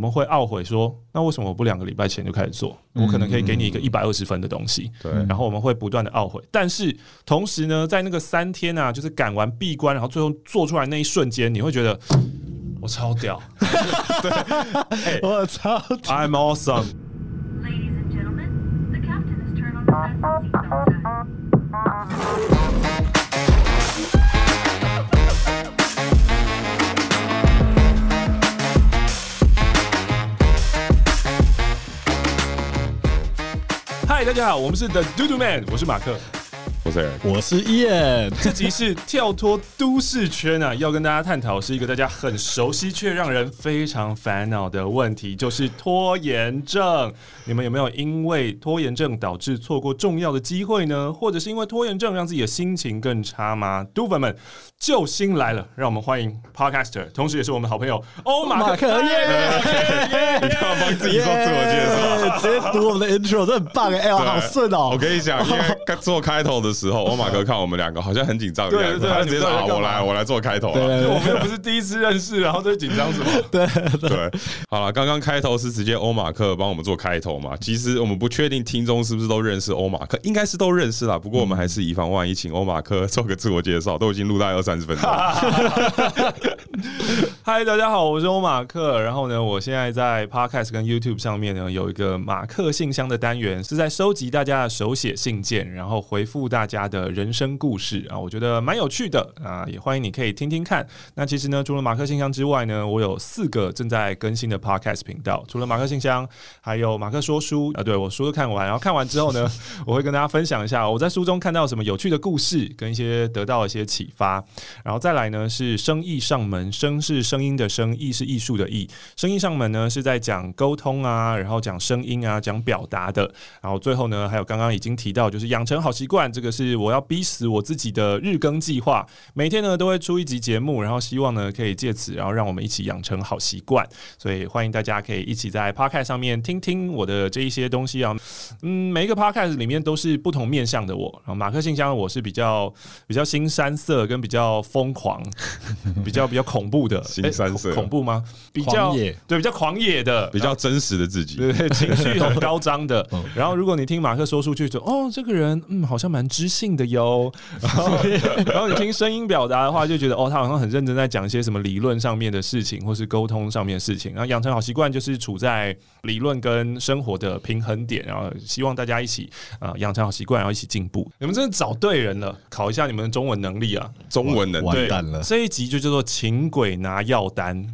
们会懊悔说，那为什么我不两个礼拜前就开始做？我可能可以给你一个一百二十分的东西。对然后我们会不断的懊悔，但是同时呢，在那个三天啊，就是赶完闭关，然后最后做出来那一瞬间，你会觉得我超屌 对 我操！，I'm awesome。大家好，我们是 The Do Do Man，我是马克。我是 Eric 我是 Ian，这集是跳脱都市圈啊，要跟大家探讨是一个大家很熟悉却让人非常烦恼的问题，就是拖延症。你们有没有因为拖延症导致错过重要的机会呢？或者是因为拖延症让自己的心情更差吗？都粉们，救星来了！让我们欢迎 Podcaster，同时也是我们好朋友欧马克马克耶！你干嘛帮自己做自我介绍？直接读我们的 intro，这很棒哎，好顺哦我！跟你讲，因为 刚做开头的时候，欧马哥看我们两个好像很紧张的样他直接说好，我来，我来做开头对了。我们又不是第一次认识，然后在紧张什么？对，对，好了，刚刚开头是直接欧马克帮我们做开头嘛？其实我们不确定听众是不是都认识欧马克，应该是都认识啦。不过我们还是以防万一，请欧马克做个自我介绍，都已经录到二三十分钟。嗨，大家好，我是欧马克。然后呢，我现在在 Podcast 跟 YouTube 上面呢有一个马克信箱的单元，是在收集大家的手写信件，然后回复大家的人生故事啊，我觉得蛮有趣的啊，也欢迎你可以听听看。那其实呢，除了马克信箱之外呢，我有四个正在更新的 Podcast 频道，除了马克信箱，还有马克说书啊，对我书都看完，然后看完之后呢，我会跟大家分享一下我在书中看到什么有趣的故事，跟一些得到一些启发。然后再来呢是生意上门，声是声音的声，艺是艺术的艺。生意上门呢是在讲沟通啊，然后讲声音啊，讲表达的。然后最后呢，还有刚刚已经提到，就是养成好习惯，这个是我要逼死我自己的日更计划。每天呢都会出一集节目，然后希望呢可以借此，然后让我们一起养成好习惯。所以欢迎大家可以一起在 Podcast 上面听听我的这一些东西啊。嗯，每一个 Podcast 里面都是不同面向的我。然后马克信箱我是比较比较新山色跟比较疯狂，比较比较恐怖的。新山色诶恐恐怖吗？比较野对，比较狂野的，比较真实的自己。对对，情绪很高涨的。然后，如果你听马克说出去，就哦，这个人嗯，好像蛮知性的哟。然后，然后你听声音表达的话，就觉得哦，他好像很认真在讲一些什么理论上面的事情，或是沟通上面的事情。然后养成好习惯，就是处在理论跟生活的平衡点。然后，希望大家一起啊、养成好习惯，然后一起进步。你们真的找对人了，考一下你们的中文能力啊！中文能对完蛋了这一集就叫做“请鬼拿药单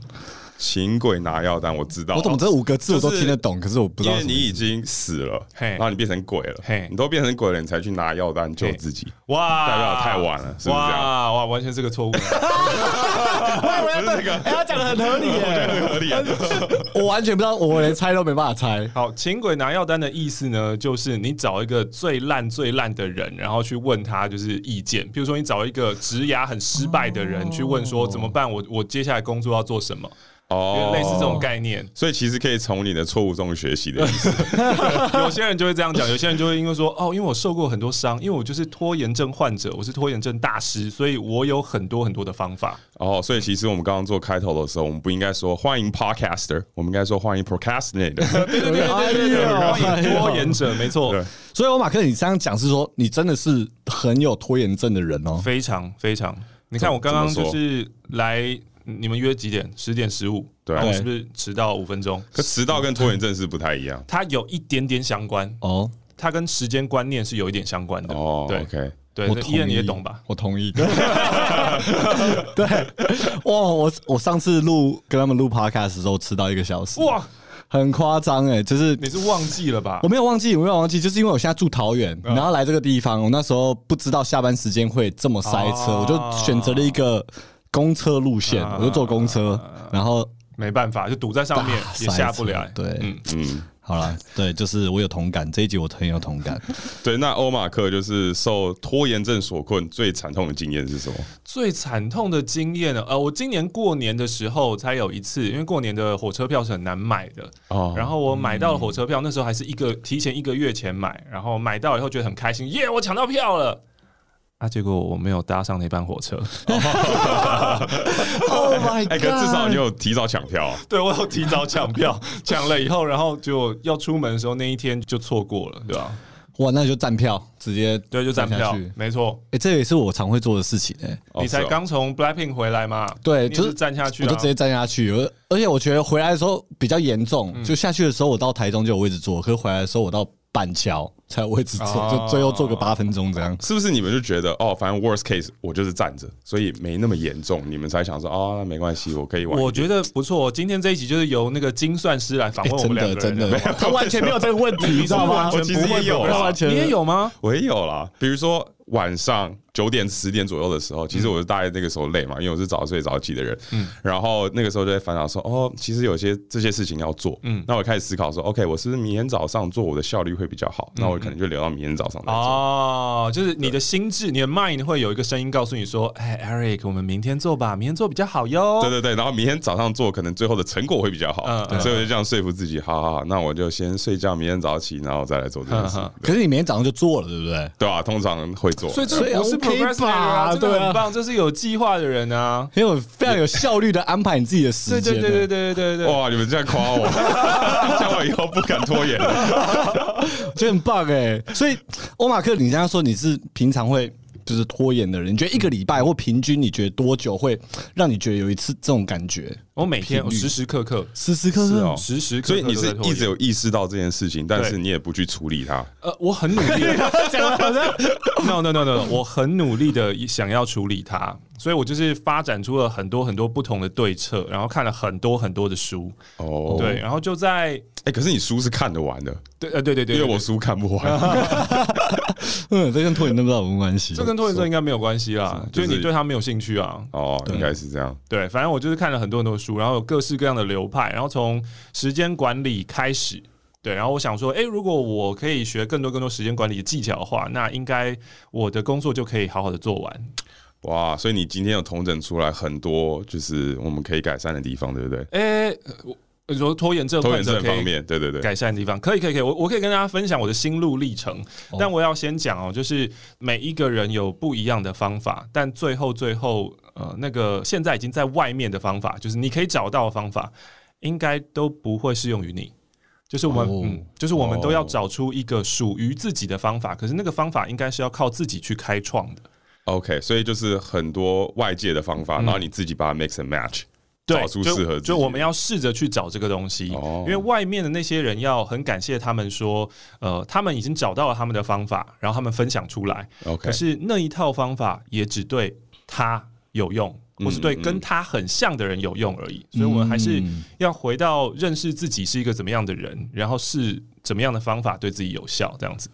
请鬼拿药单，我知道。我怎么这五个字我都就是听得懂，可是我不知道因为。你已经死了，然后你变成鬼了，你都变成鬼了，你才去拿药单救自己，”。哇，代表太晚了，是不是这样？哇哇，完全是个错误。我以为这个，哎，他讲的很合理耶，合理啊！我完全不知道，我连猜都没办法猜。好，请鬼拿药单的意思呢，就是你找一个最烂最烂的人，然后去问他就是意见。比如说，你找一个职涯很失败的人去问说怎么办，我我接下来工作要做什么，哦类似这种概念。所以其实可以从你的错误中学习的意思。有些人就会这样讲，有些人就会因为说哦，因为我受过很多伤，因为我就是拖延症患者，我是拖延症大师，所以我有很多很多的方法。哦，所以其实我们刚刚做开头的时候，我们不应该说欢迎 podcaster，我们应该说欢迎 procrastinator。对对对对对对，欢迎拖延者，没错，所以，我马克，你这样讲是说，你真的是很有拖延症的人哦。非常非常。你看我刚刚就是来，你们约几点？十点十五，对然后我是不是迟到五分钟？可迟到跟拖延症是不太一样。它有一点点相关，哦，它跟时间观念是有一点相关的。哦对，OK，对，我同意，那伊人你也懂吧？我同意。对，哇，我我上次录跟他们录 podcast 的时候迟到一个小时，哇，很夸张哎，就是你是忘记了吧我？没有忘记，我没有忘记，就是因为我现在住桃园，然后来这个地方，我那时候不知道下班时间会这么塞车，哦我就选择了一个公车路线，啊我就坐公车，然后没办法，就堵在上面也下不来塞。车对嗯，嗯，好了，对，就是我有同感，这一集我很有同感。对。那欧马克就是受拖延症所困，最惨痛的经验是什么？最惨痛的经验呢？呃，我今年过年的时候才有一次，因为过年的火车票是很难买的，哦然后我买到了火车票，那时候还是一个提前一个月前买，然后买到以后觉得很开心，耶，我抢到票了。啊，结果我没有搭上那班火车。Oh my 哎，god！可至少你有提早抢票啊，对我有提早抢票，抢了以后，然后就要出门的时候那一天就错过了，对吧？哇，那就站票，直接对，就站票。没错。哎，这也是我常会做的事情哎。哦你才刚从 Blackpink 回来嘛？对，就是站下去啊，我就直接站下去。而而且我觉得回来的时候比较严重，嗯就下去的时候我到台中就有位置坐，可是回来的时候我到板桥才有位置坐，哦就最后坐个八分钟这样。是不是你们就觉得哦，反正 worst case 我就是站着，所以没那么严重，你们才想说哦，那没关系，我可以玩。我觉得不错。今天这一集就是由那个精算师来访问我们两的个人真的，他完全没有这个问题，你知道吗？我其实也有你也有吗？我也有啦，比如说晚上九点十点左右的时候，其实我是大概那个时候累嘛，因为我是早睡早起的人，嗯，然后那个时候就在烦恼说，哦，其实有些这些事情要做，嗯，那我开始思考说，OK，我是不是明天早上做我的效率会比较好？那我可能就留到明天早上来做。哦，就是你的心智，你的 mind 会有一个声音告诉你说：“哎，Eric，我们明天做吧，明天做比较好哟。”对对对，然后明天早上做，可能最后的成果会比较好，嗯嗯所以我就这样说服自己，好好好，那我就先睡觉，明天早起，然后再来做这件事。可是你明天早上就做了，对不对？对啊、通常会做，所以这个不是可以？对，很棒，就是有计划的人啊，很有非常有效率的安排你自己的时间。对对对对对对对。哇，你们在夸我，叫我以后不敢拖延了，就很棒哎、所以，欧马克，你刚刚说你是平常会就是拖延的人，你觉得一个礼拜或平均你觉得多久会让你觉得有一次这种感觉？我每天时时刻刻，时时刻刻？时时刻刻所以你是一直有意识到这件事情，但是你也不去处理它。呃，我很努力，no no no no，我很努力的想要处理它，所以我就是发展出了很多很多不同的对策，然后看了很多很多的书，哦，对，，然后就在哎，可是你书是看得完的，对呃对对对，对因为我书看不完。嗯，这跟拖延症不知道有什么关系？这跟拖延症应该没有关系啦，是就是你对他没有兴趣啊。哦，应该是这样。对，反正我就是看了很多很多书，然后有各式各样的流派，然后从时间管理开始。对，然后我想说，哎，如果我可以学更多更多时间管理的技巧的话，那应该我的工作就可以好好的做完。哇，所以你今天有统整出来很多，就是我们可以改善的地方，对不对？哎，我你说拖延症拖延症方面，对对对。改善的地方，可以可以可以，我我可以跟大家分享我的心路历程，但我要先讲哦，就是每一个人有不一样的方法，但最后最后呃，那个现在已经在外面的方法，就是你可以找到的方法，应该都不会适用于你。就是我们，哦嗯，就是我们都要找出一个属于自己的方法，可是那个方法应该是要靠自己去开创的。OK，所以就是很多外界的方法，然后你自己把它 mix and match，对，找出就适合。就我们要试着去找这个东西，哦因为外面的那些人要很感谢他们说，呃，他们已经找到了他们的方法，然后他们分享出来。OK，可是那一套方法也只对他有用，或是对嗯跟他很像的人有用而已。所以我们还是要回到认识自己是一个怎么样的人，然后是怎么样的方法对自己有效，这样子。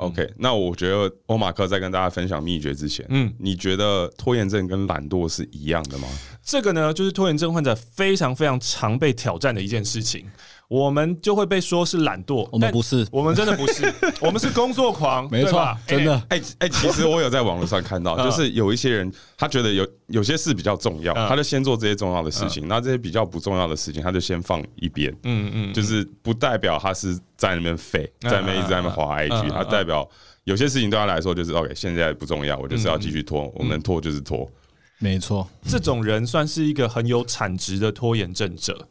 OK，那我觉得欧马克在跟大家分享秘诀之前，嗯嗯，你觉得拖延症跟懒惰是一样的吗？这个呢，就是拖延症患者非常非常常被挑战的一件事情。我们就会被说是懒惰，我们不是。我们真的不是，我们是工作狂，没错，真的。哎、哎、其实我有在网络上看到，嗯。就是有一些人他觉得有有些事比较重要，嗯。他就先做这些重要的事情，那、这些比较不重要的事情他就先放一边。嗯嗯，就是不代表他是在那边废，嗯在那边一直在那边滑嗯 IG，嗯他代表有些事情对他来说就是 OK，现在不重要，我就是要继续嗯拖，我能拖就是拖。没错，这种人算是一个很有产值的拖延症者。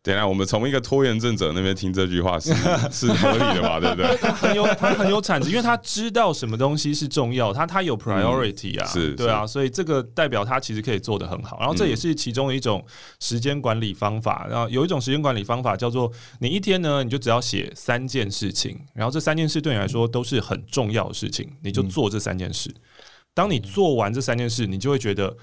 等下，我们从一个拖延症者那边听这句话是 是合理的吧？对不对？他很有他很有产值，因为他知道什么东西是重要，他他有 priority 啊，嗯是对啊，所以这个代表他其实可以做得很好。然后这也是其中的一种时间管理方法。然后有一种时间管理方法叫做，你一天呢，你就只要写三件事情，然后这三件事对你来说都是很重要的事情，你就做这三件事。当你做完这三件事，你就会觉得。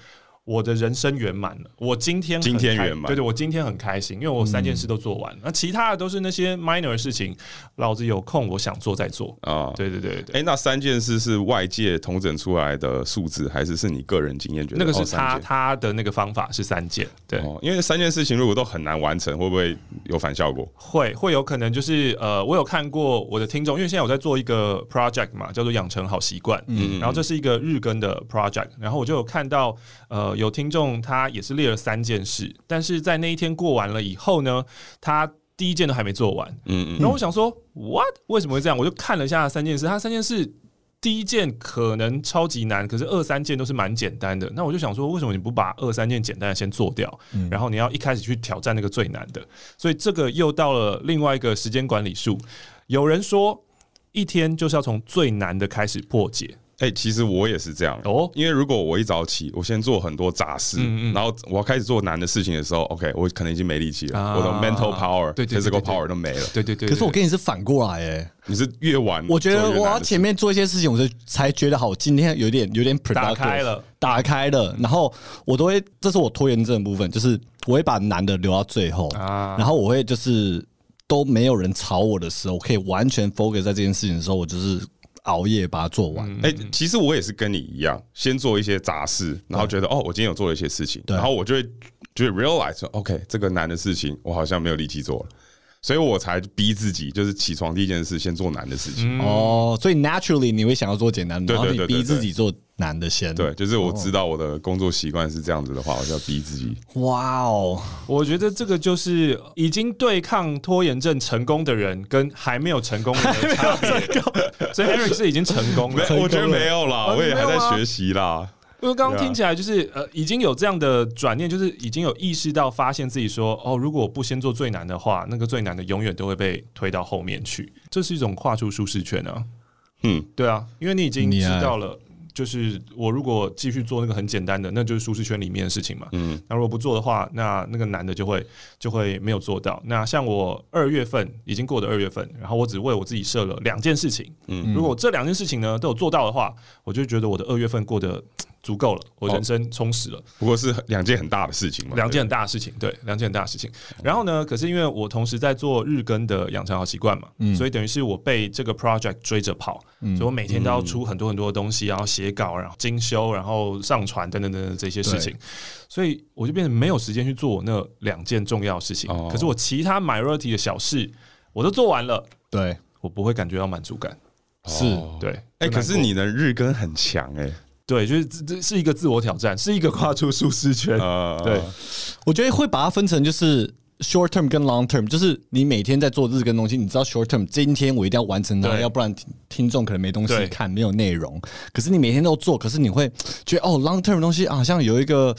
我的人生圆满了，我今天今天圆满对对，我今天很开心，因为我三件事都做完。那、其他的都是那些 minor 的事情，老子有空我想做再做。啊，对对对对对，哎、那三件事是外界统整出来的数字，还是是你个人经验觉得？那个是哦他他的那个方法是三件，对，哦，因为三件事情如果都很难完成，会不会有反效果？会会有可能就是呃，我有看过我的听众，因为现在我在做一个 project 嘛，叫做养成好习惯，嗯，然后这是一个日更的 project，然后我就有看到呃，有听众他也是列了三件事，但是在那一天过完了以后呢，他第一件都还没做完，嗯嗯，然后我想说，what？为什么会这样？我就看了一下三件事，他三件事第一件可能超级难，可是二三件都是蛮简单的。那我就想说，为什么你不把二三件简单的先做掉，然后你要一开始去挑战那个最难的？所以这个又到了另外一个时间管理术。有人说，一天就是要从最难的开始破解。哎、其实我也是这样哦哦，因为如果我一早起，我先做很多杂事，嗯嗯。然后我要开始做难的事情的时候，OK，我可能已经没力气了，啊我的 mental power、对对对对 physical power 都没了。对对对可是我跟你是反过来哎，你是越晚，我觉得我要前面做一些事情，我就才觉得好，今天有点有点 productive, 打开了，打开了，然后我都会，这是我拖延症的部分，就是我会把难的留到最后，啊。然后我会就是都没有人吵我的时候，我可以完全 focus 在这件事情的时候，我就是熬夜把它做完。哎、其实我也是跟你一样，先做一些杂事，然后觉得哦，我今天有做了一些事情，然后我就会就会 realize 说 OK，这个难的事情我好像没有力气做了，所以我才逼自己，就是起床第一件事先做难的事情。哦，所以 naturally 你会想要做简单的，对然后你逼对对对自己做难的先。对，就是我知道我的工作习惯是这样子的话，我就要逼自己。哇哦，我觉得这个就是已经对抗拖延症成功的人跟还没有成功的人的差别。所以 Eric 是已经成功了，我觉得没有啦，啊我也还在学习啦。因为刚刚听起来就是呃，已经有这样的转念，就是已经有意识到，发现自己说哦，如果我不先做最难的话，那个最难的永远都会被推到后面去。这是一种跨出舒适圈啊。嗯，对啊，因为你已经知道了，就是我如果继续做那个很简单的，那就是舒适圈里面的事情嘛。嗯，那如果不做的话，那那个难的就会就会没有做到。那像我二月份已经过的二月份，然后我只为我自己设了两件事情。嗯，如果这两件事情呢都有做到的话，我就觉得我的二月份过得足够了，我人生充实了。不过是两件很大的事情嘛，两件很大的事情，对，两件很大的事情。然后呢，可是因为我同时在做日更的养成好习惯嘛，所以等于是我被这个 project 追着跑，所以我每天都要出很多很多的东西，然后写稿，然后精修，然后上传等等等等这些事情，所以我就变成没有时间去做我那两件重要的事情。哦。可是我其他 minority 的小事我都做完了，对，我不会感觉到满足感。是。哦对，哎、可是你的日更很强哎、对，就是这这是一个自我挑战，是一个跨出舒适圈。呃，对，我觉得会把它分成就是 short term 跟 long term，就是你每天在做日更东西，你知道 short term 今天我一定要完成它，要不然听听众可能没东西看，没有内容。可是你每天都做，可是你会觉得哦 long term 的东西啊好像有一个。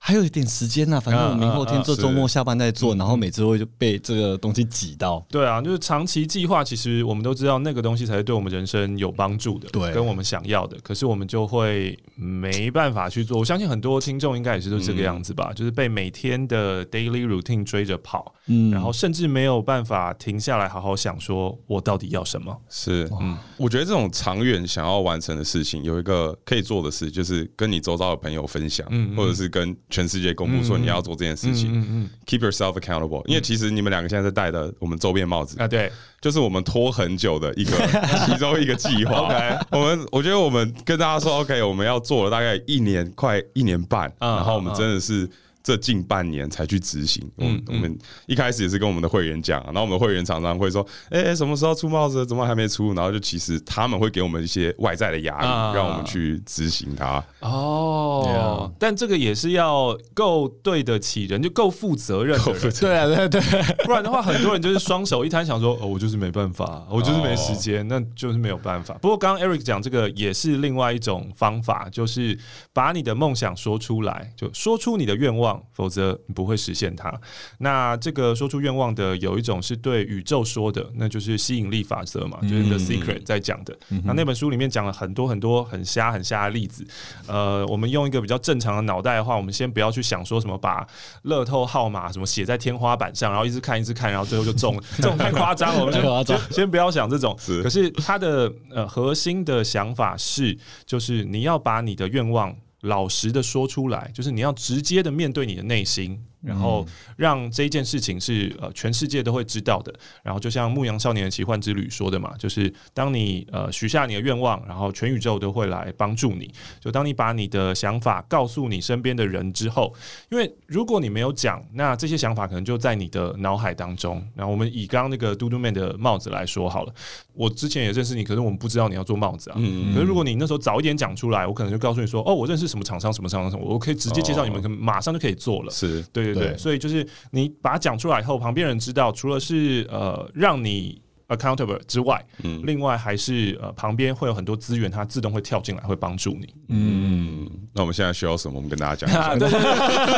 还有一点时间呐、反正我明后天嗯嗯嗯这周末下班再做，然后每次会就被这个东西挤到。对啊，就是长期计划，其实我们都知道那个东西才是对我们人生有帮助的，对跟我们想要的。可是我们就会没办法去做。我相信很多听众应该也是都这个样子吧，就是被每天的 daily routine 追着跑，嗯然后甚至没有办法停下来好好想，说我到底要什么。是，嗯，我觉得这种长远想要完成的事情，有一个可以做的事，就是跟你周遭的朋友分享，嗯嗯或者是跟全世界公布说你要做这件事情。嗯嗯 Keep yourself accountable，因为其实你们两个现在在戴的我们周边帽子嗯，，啊，对，就是我们拖很久的一个 其中一个计划。OK 我们我觉得我们跟大家说，OK，我们要做了大概一年，快一年半，嗯然后我们真的是。这近半年才去执行，我们嗯我们一开始也是跟我们的会员讲，然后我们的会员常常会说，哎、什么时候出帽子？怎么还没出？然后就其实他们会给我们一些外在的压力，啊。让我们去执行它。哦。Yeah 但这个也是要够对得起人，就够负责任的人，对啊，对对，不然的话，很多人就是双手一摊，想说哦，我就是没办法，我就是没时间，那就是没有办法。不过刚刚 Eric 讲这个也是另外一种方法，就是把你的梦想说出来，就说出你的愿望，否则你不会实现它。那这个说出愿望的有一种是对宇宙说的，那就是吸引力法则嘛，就是 The Secret 在讲的。那那本书里面讲了很多很多很瞎很瞎的例子。呃，我们用一个比较正常的脑袋的话，我们先不要去想说什么把乐透号码什么写在天花板上，然后一直看一直看，然后最后就中了，这种太夸张了。我们就先不要想这种。是可是它的呃核心的想法是，就是你要把你的愿望老实的说出来，就是你要直接的面对你的内心。然后让这一件事情是呃全世界都会知道的。然后就像《牧羊少年的奇幻之旅》说的嘛，就是当你呃许下你的愿望，然后全宇宙都会来帮助你。就当你把你的想法告诉你身边的人之后，因为如果你没有讲，那这些想法可能就在你的脑海当中。然后我们以刚刚那个嘟嘟妹的帽子来说好了，我之前也认识你，可是我们不知道你要做帽子啊。嗯可是如果你那时候早一点讲出来，我可能就告诉你说，哦，我认识什么厂商，什么厂商，什么，我可以直接介绍你们，可能马上就可以做了。是对对对，对。所以就是你把它讲出来以后，旁边人知道，除了是呃让你 accountable 之外，嗯另外还是呃旁边会有很多资源，它自动会跳进来，会帮助你。嗯，那我们现在需要什么？我们跟大家讲一下。对对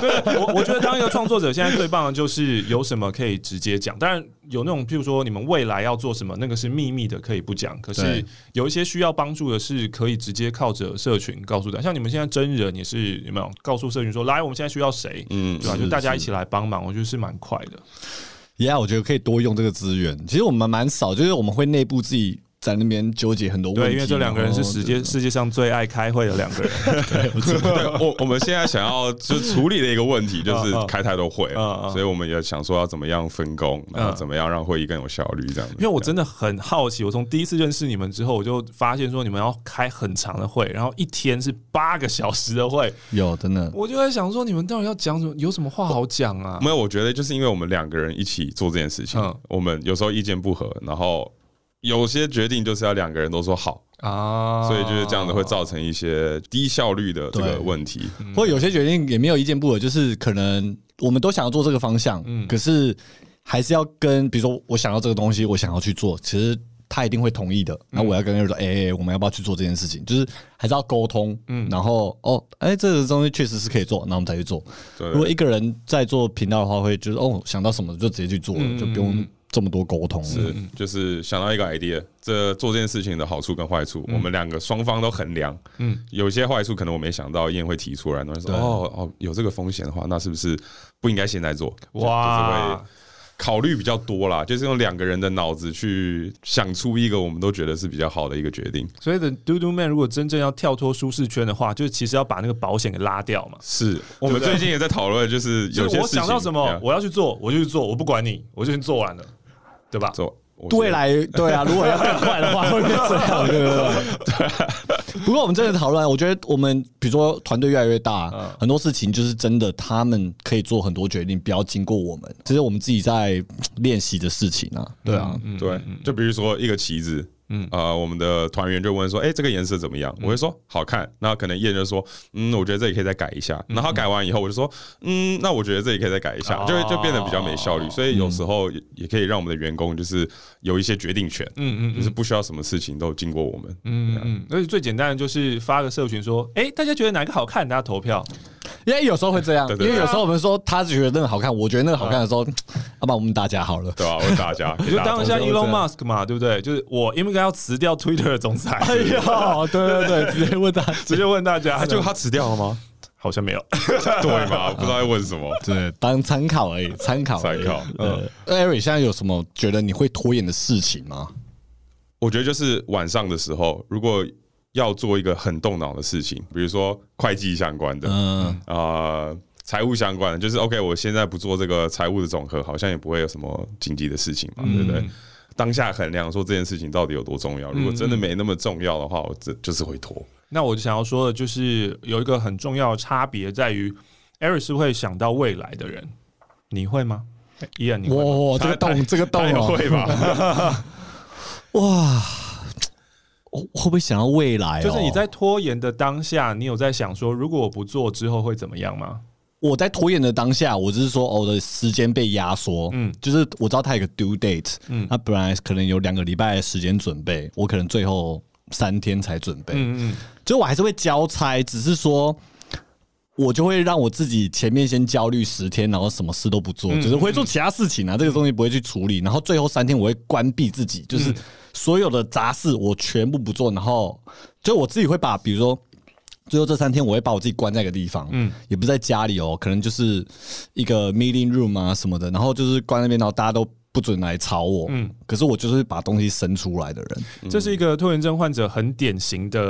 对对，我我觉得当一个创作者，现在最棒的就是有什么可以直接讲。当然有那种，譬如说你们未来要做什么，那个是秘密的，可以不讲。可是有一些需要帮助的，是可以直接靠着社群告诉大家。像你们现在真人也是有没有告诉社群说，来，我们现在需要谁？嗯对吧？就大家一起来帮忙，我觉得是蛮快的。Yeah，我觉得可以多用这个资源。其实我们蛮少，就是我们会内部自己在那边纠结很多问题。对，因为这两个人是世界世界上最爱开会的两个人。对 我我们现在想要就是处理的一个问题，就是 开太多会所以我们也想说要怎么样分工，然后怎么样让会议更有效率，这样子。因为我真的很好奇，我从第一次认识你们之后，我就发现说你们要开很长的会，然后一天是八个小时的会，有真的我就在想说你们到底要讲什么？有什么话好讲啊？没有，我觉得就是因为我们两个人一起做这件事情嗯，我们有时候意见不合，然后有些决定就是要两个人都说好，啊所以就是这样子会造成一些低效率的这个对问题。或者有些决定也没有意见不合，就是可能我们都想要做这个方向，嗯可是还是要跟，比如说我想要这个东西，我想要去做，其实他一定会同意的。然后我要跟他说，哎、哎我们要不要去做这件事情？就是还是要沟通，嗯，然后哦，哎、这个东西确实是可以做，那我们才去做。对如果一个人在做频道的话，会就是哦想到什么就直接去做了，嗯就不用这么多沟通。是，就是想到一个 idea，这做这件事情的好处跟坏处，我们两个双方都衡量。嗯嗯，有些坏处可能我没想到，燕会提出来，然后说哦哦，有这个风险的话，那是不是不应该现在做？哇就是。考虑比较多啦，就是用两个人的脑子去想出一个我们都觉得是比较好的一个决定。所以的 Do Do Man 如果真正要跳脱舒适圈的话，就是其实要把那个保险给拉掉嘛。是我们最近也在讨论，就是有就是我些事情想到什么我要去做，我就去做，我不管你，我就去做完了，对吧？未来 对啊，如果要更快的话，会变这样，对不对？不过我们真的讨论，我觉得我们比如说团队越来越大，嗯很多事情就是真的，他们可以做很多决定，不要经过我们，这是我们自己在练习的事情啊。对啊，对，就比如说一个旗子，嗯。呃，我们的团员就问说，哎，这个颜色怎么样？我会说好看，那可能人就说，嗯，我觉得这里可以再改一下。然后改完以后，我就说，嗯，那我觉得这里可以再改一下，就会就变得比较没效率。所以有时候也也可以让我们的员工就是有一些决定权，嗯嗯就是不需要什么事情都经过我们。嗯嗯，而且最简单的就是发个社群说，哎，大家觉得哪个好看，大家投票。因为有时候会这样，因为有时候我们说他觉得那个好看，我觉得那个好看的时候，要 不然我们大家好了。对吧？问大家，你就当一下 Elon Musk 嘛，对不对？就是我应不应该要辞掉 Twitter 的总裁？哎呦，对对对，直接问他，直接问大家，啊，就他辞掉了吗？好像没有。对吧？不知道在问什么。对，当参考而已，参考参考嗯呃，Eric 现在有什么觉得你会拖延的事情吗？我觉得就是晚上的时候，如果要做一个很动脑的事情，比如说会计相关的，嗯，啊，财务相关的，就是 OK，我现在不做这个财务的总和，好像也不会有什么紧急的事情嘛，对不对？当下衡量说这件事情到底有多重要，如果真的没那么重要的话，我这就是会拖。那我就想要说的就是有一个很重要的差别在于，Eric 是会想到未来的人，你会吗？伊恩，你会吗？哇，这个洞，这个洞他也哦，会吧？哇，我会不会想到未来哦？就是你在拖延的当下，你有在想说，如果我不做之后会怎么样吗？我在拖延的当下，我只是说哦我的时间被压缩，嗯嗯，就是我知道它有个 due date，嗯嗯，那本来可能有两个礼拜的时间准备，我可能最后三天才准备，嗯嗯就我还是会交差，只是说。我就会让我自己前面先焦虑十天，然后什么事都不做，嗯就是会做其他事情啊，这个东西不会去处理。然后最后三天我会关闭自己，嗯就是所有的杂事我全部不做，然后就我自己会把，比如说最后这三天我会把我自己关在一个地方，嗯。嗯，也不是在家里哦，可能就是一个 meeting room 啊什么的，然后就是关那边，然后大家都不准来吵我，嗯。嗯，可是我就是把东西生出来的人，嗯，这是一个拖延症患者很典型的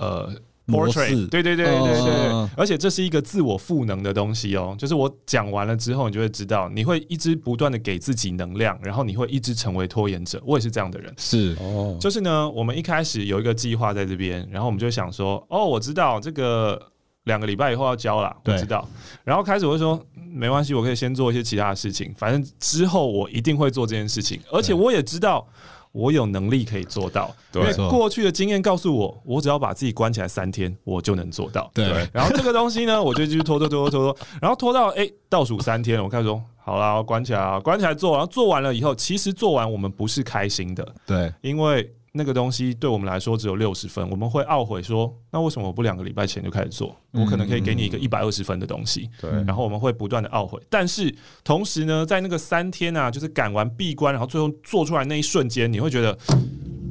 呃。模 portrait，式对对对对对而且这是一个自我赋能的东西哦。就是我讲完了之后，你就会知道，你会一直不断的给自己能量，然后你会一直成为拖延者。我也是这样的人。是哦，就是呢，我们一开始有一个计划在这边，然后我们就想说，哦，我知道这个两个礼拜以后要交了，我知道。然后开始我会说，嗯没关系，我可以先做一些其他的事情，反正之后我一定会做这件事情，而且我也知道。我有能力可以做到，因为过去的经验告诉我，我只要把自己关起来三天，我就能做到。对。然后这个东西呢，我就继续拖拖拖拖拖，然后拖到哎、倒数三天，我开始说好啦，关起来啊，关起来做，然后做完了以后，其实做完我们不是开心的，对，因为那个东西对我们来说只有六十分，我们会懊悔说，那为什么我不两个礼拜前就开始做？我可能可以给你一个一百二十分的东西。对然后我们会不断的懊悔，但是同时呢，在那个三天啊，就是赶完闭关，然后最后做出来那一瞬间，你会觉得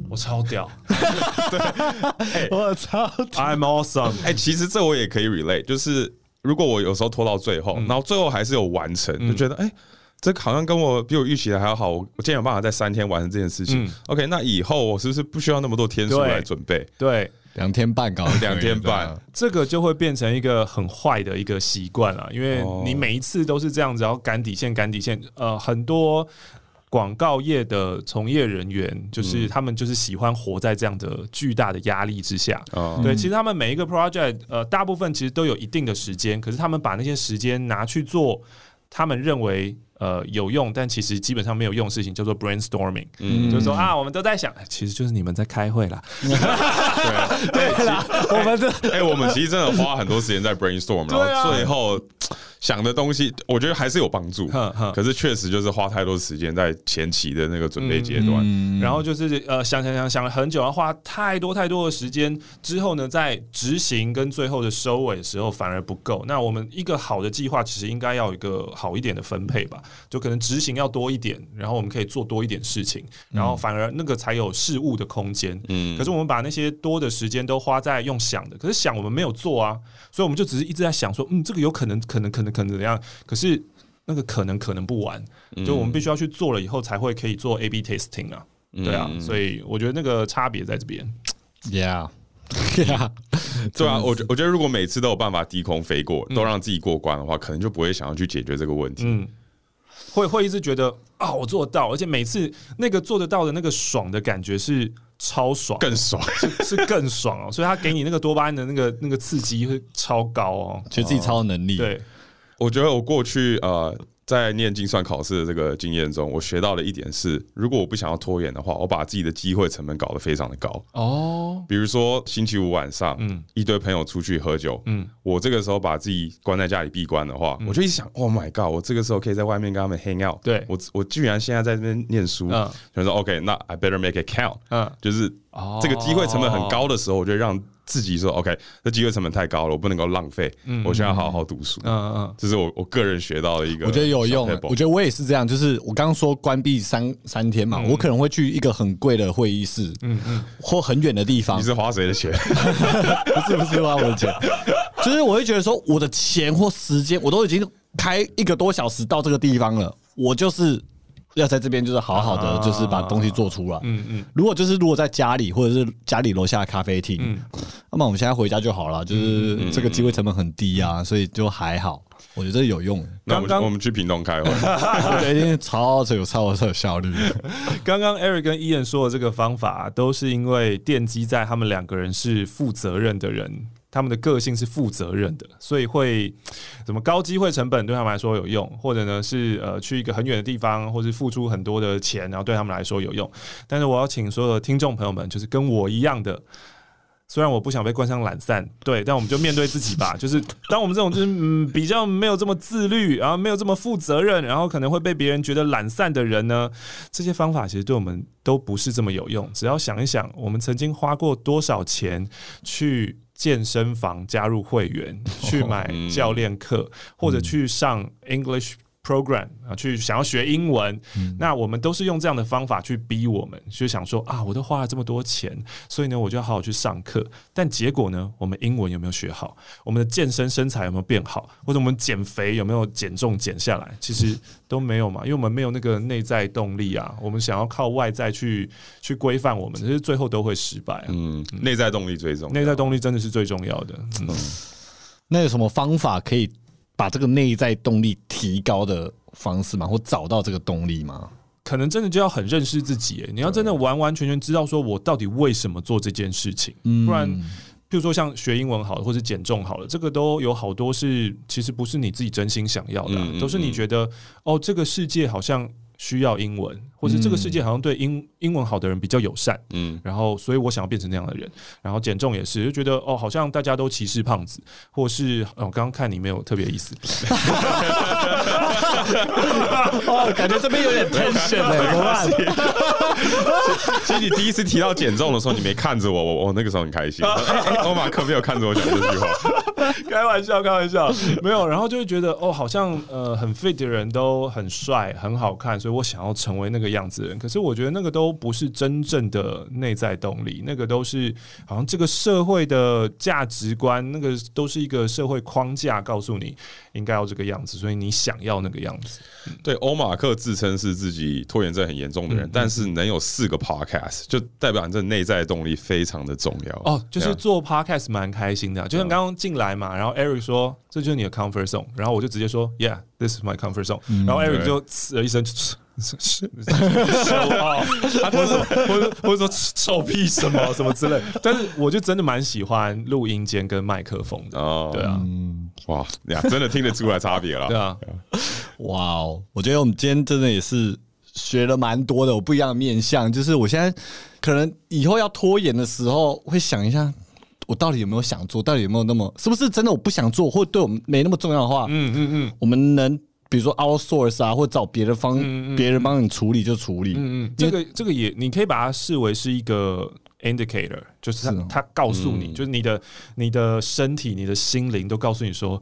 我超屌 对 我超屌，，I'm awesome。哎、其实这我也可以 relate，就是如果我有时候拖到最后，然后最后还是有完成，就觉得哎。这好像跟我比我预期的还要好，我我竟然有办法在三天完成这件事情。嗯 OK，那以后我是不是不需要那么多天数对来准备？对，两天半搞 定两天半，这个就会变成一个很坏的一个习惯了，因为哦你每一次都是这样子，然后赶底线，赶底线。呃，很多广告业的从业人员，就是他们就是喜欢活在这样的巨大的压力之下。哦对，其实他们每一个 project，呃，大部分其实都有一定的时间，可是他们把那些时间拿去做他们认为呃有用，但其实基本上没有用的事情，叫做 brainstorming，、嗯。就是说啊，我们都在想，哎其实就是你们在开会啦。对。啦，我们这哎、我们其实真的花很多时间在 brainstorm，对啊。然后最后想的东西，我觉得还是有帮助。可是确实就是花太多时间在前期的那个准备阶段。嗯然后就是呃想想想想了很久，要花太多太多的时间之后呢，在执行跟最后的收尾的时候反而不够。那我们一个好的计划其实应该要有一个好一点的分配吧，就可能执行要多一点，然后我们可以做多一点事情，然后反而那个才有事物的空间。嗯可是我们把那些多的时间都花在用想的，可是想我们没有做啊，所以我们就只是一直在想说，嗯，这个有可能，可能，可能，可能怎样？可是那个可能可能不完，就我们必须要去做了以后才会可以做 A/B testing 啊。对啊，嗯所以我觉得那个差别在这边。，Yeah。Yeah，对啊，我觉我觉得如果每次都有办法低空飞过，都让自己过关的话，可能就不会想要去解决这个问题。嗯，会会一直觉得啊，我做得到，而且每次那个做得到的那个爽的感觉是超爽，更爽，是更爽哦。所以他给你那个多巴胺的那个那个刺激会超高哦。觉得自己超有能力。，对，我觉得我过去呃在念精算考试的这个经验中，我学到的一点是，如果我不想要拖延的话，我把自己的机会成本搞得非常的高。哦，比如说星期五晚上，嗯。一堆朋友出去喝酒，嗯。我这个时候把自己关在家里闭关的话，我就一直想，Oh my god，我这个时候可以在外面跟他们 hang out。对。我我居然现在在这边念书，嗯。就说 OK，那 I better make it count。嗯，就是哦。这个机会成本很高的时候，我就让自己说 OK，这机会成本太高了，我不能够浪费，我现在要好好读书。嗯嗯这是我我个人学到的一个，我觉得有用。我觉得得我也是这样，就是我刚刚说关闭三三天嘛，我可能会去一个很贵的会议室，嗯嗯，或很远的地方你，是花谁的钱？不是不是花我的钱，就是我会觉得说我的钱或时间，我都已经开一个多小时到这个地方了，我就是要在这边就是好好的，就是把东西做出来。嗯嗯，如果就是如果在家里或者是家里楼下的咖啡厅，嗯。那么我们现在回家就好了，就是这个机会成本很低啊，所以就还好。我觉得有用，那我们刚刚我们去屏东开会，我觉得一定超有超超有效率。刚刚 Eric 跟 Ian 说的这个方法，都是因为奠基在他们两个人是负责任的人，他们的个性是负责任的，所以会什么高机会成本对他们来说有用，或者呢是呃去一个很远的地方，或是付出很多的钱，然后对他们来说有用。但是我要请所有的听众朋友们，就是跟我一样的。虽然我不想被冠上懒散，对，但我们就面对自己吧。就是当我们这种就是嗯比较没有这么自律，然后没有这么负责任，然后可能会被别人觉得懒散的人呢，这些方法其实对我们都不是这么有用。只要想一想，我们曾经花过多少钱去健身房加入会员，去买教练课，或者去上 English。Program 啊，去想要学英文，那我们都是用这样的方法去逼我们，就想说啊，我都花了这么多钱，所以呢，我就要好好去上课。但结果呢，我们英文有没有学好？我们的健身身材有没有变好？或者我们减肥有没有减重减下来？其实都没有嘛，因为我们没有那个内在动力啊。我们想要靠外在去去规范我们，其实最后都会失败啊。嗯，内在动力最重要。内在动力真的是最重要的。嗯，那有什么方法可以把这个内在动力提高的方式吗？或找到这个动力吗？可能真的就要很认识自己，欸你要真的完完全全知道说我到底为什么做这件事情，不然。譬如说像学英文好了，或者减重好了，这个都有好多是其实不是你自己真心想要的啊、嗯嗯都是你觉得哦，这个世界好像需要英文，或是这个世界好像对英英文好的人比较友善，嗯，然后所以我想要变成那样的人。然后减重也是，就觉得哦，好像大家都歧视胖子，或是哦，我刚刚看你没有特别意思，哦，感觉这边有点 tension 哎，怎么办？其实你第一次提到减重的时候，你没看着我，我我那个时候很开心。哎哎欧马克没有看着我讲这句话，开玩笑，开玩笑，没有。然后就会觉得哦，好像呃很 fit 的人都很帅、很好看，所以我想要成为那个样子的人。可是我觉得那个都不是真正的内在动力，那个都是好像这个社会的价值观，那个都是一个社会框架告诉你应该要这个样子，所以你想要那个样子。对，欧马克自称是自己拖延症很严重的人，但是能有四个 podcast，就代表你这内在动力非常的重要。哦，就是做 podcast 蛮开心的啊、就像刚刚进来嘛，然后 Eric 说这就是你的 comfort zone，然后我就直接说 Yeah，this is my comfort zone，、然后 Eric 就呲了一声，是是哦，或者或者或者说臭屁什么什么之类，但是我就真的蛮喜欢录音间跟麦克风的，哦，对啊，哇，呀，真的听得出来差别了。对啊，哇哦，我觉得我们今天真的也是学了蛮多的，我不一样的面相。就是我现在可能以后要拖延的时候，会想一下，我到底有没有想做，到底有没有那么，是不是真的我不想做，或者对我们没那么重要的话，嗯嗯嗯我们能比如说 outsource 啊，或者找别的方，别人帮你处理就处理。嗯嗯，这个这个也你可以把它视为是一个 indicator，就是他是哦它告诉你，就是你的你的身体、你的心灵都告诉你说。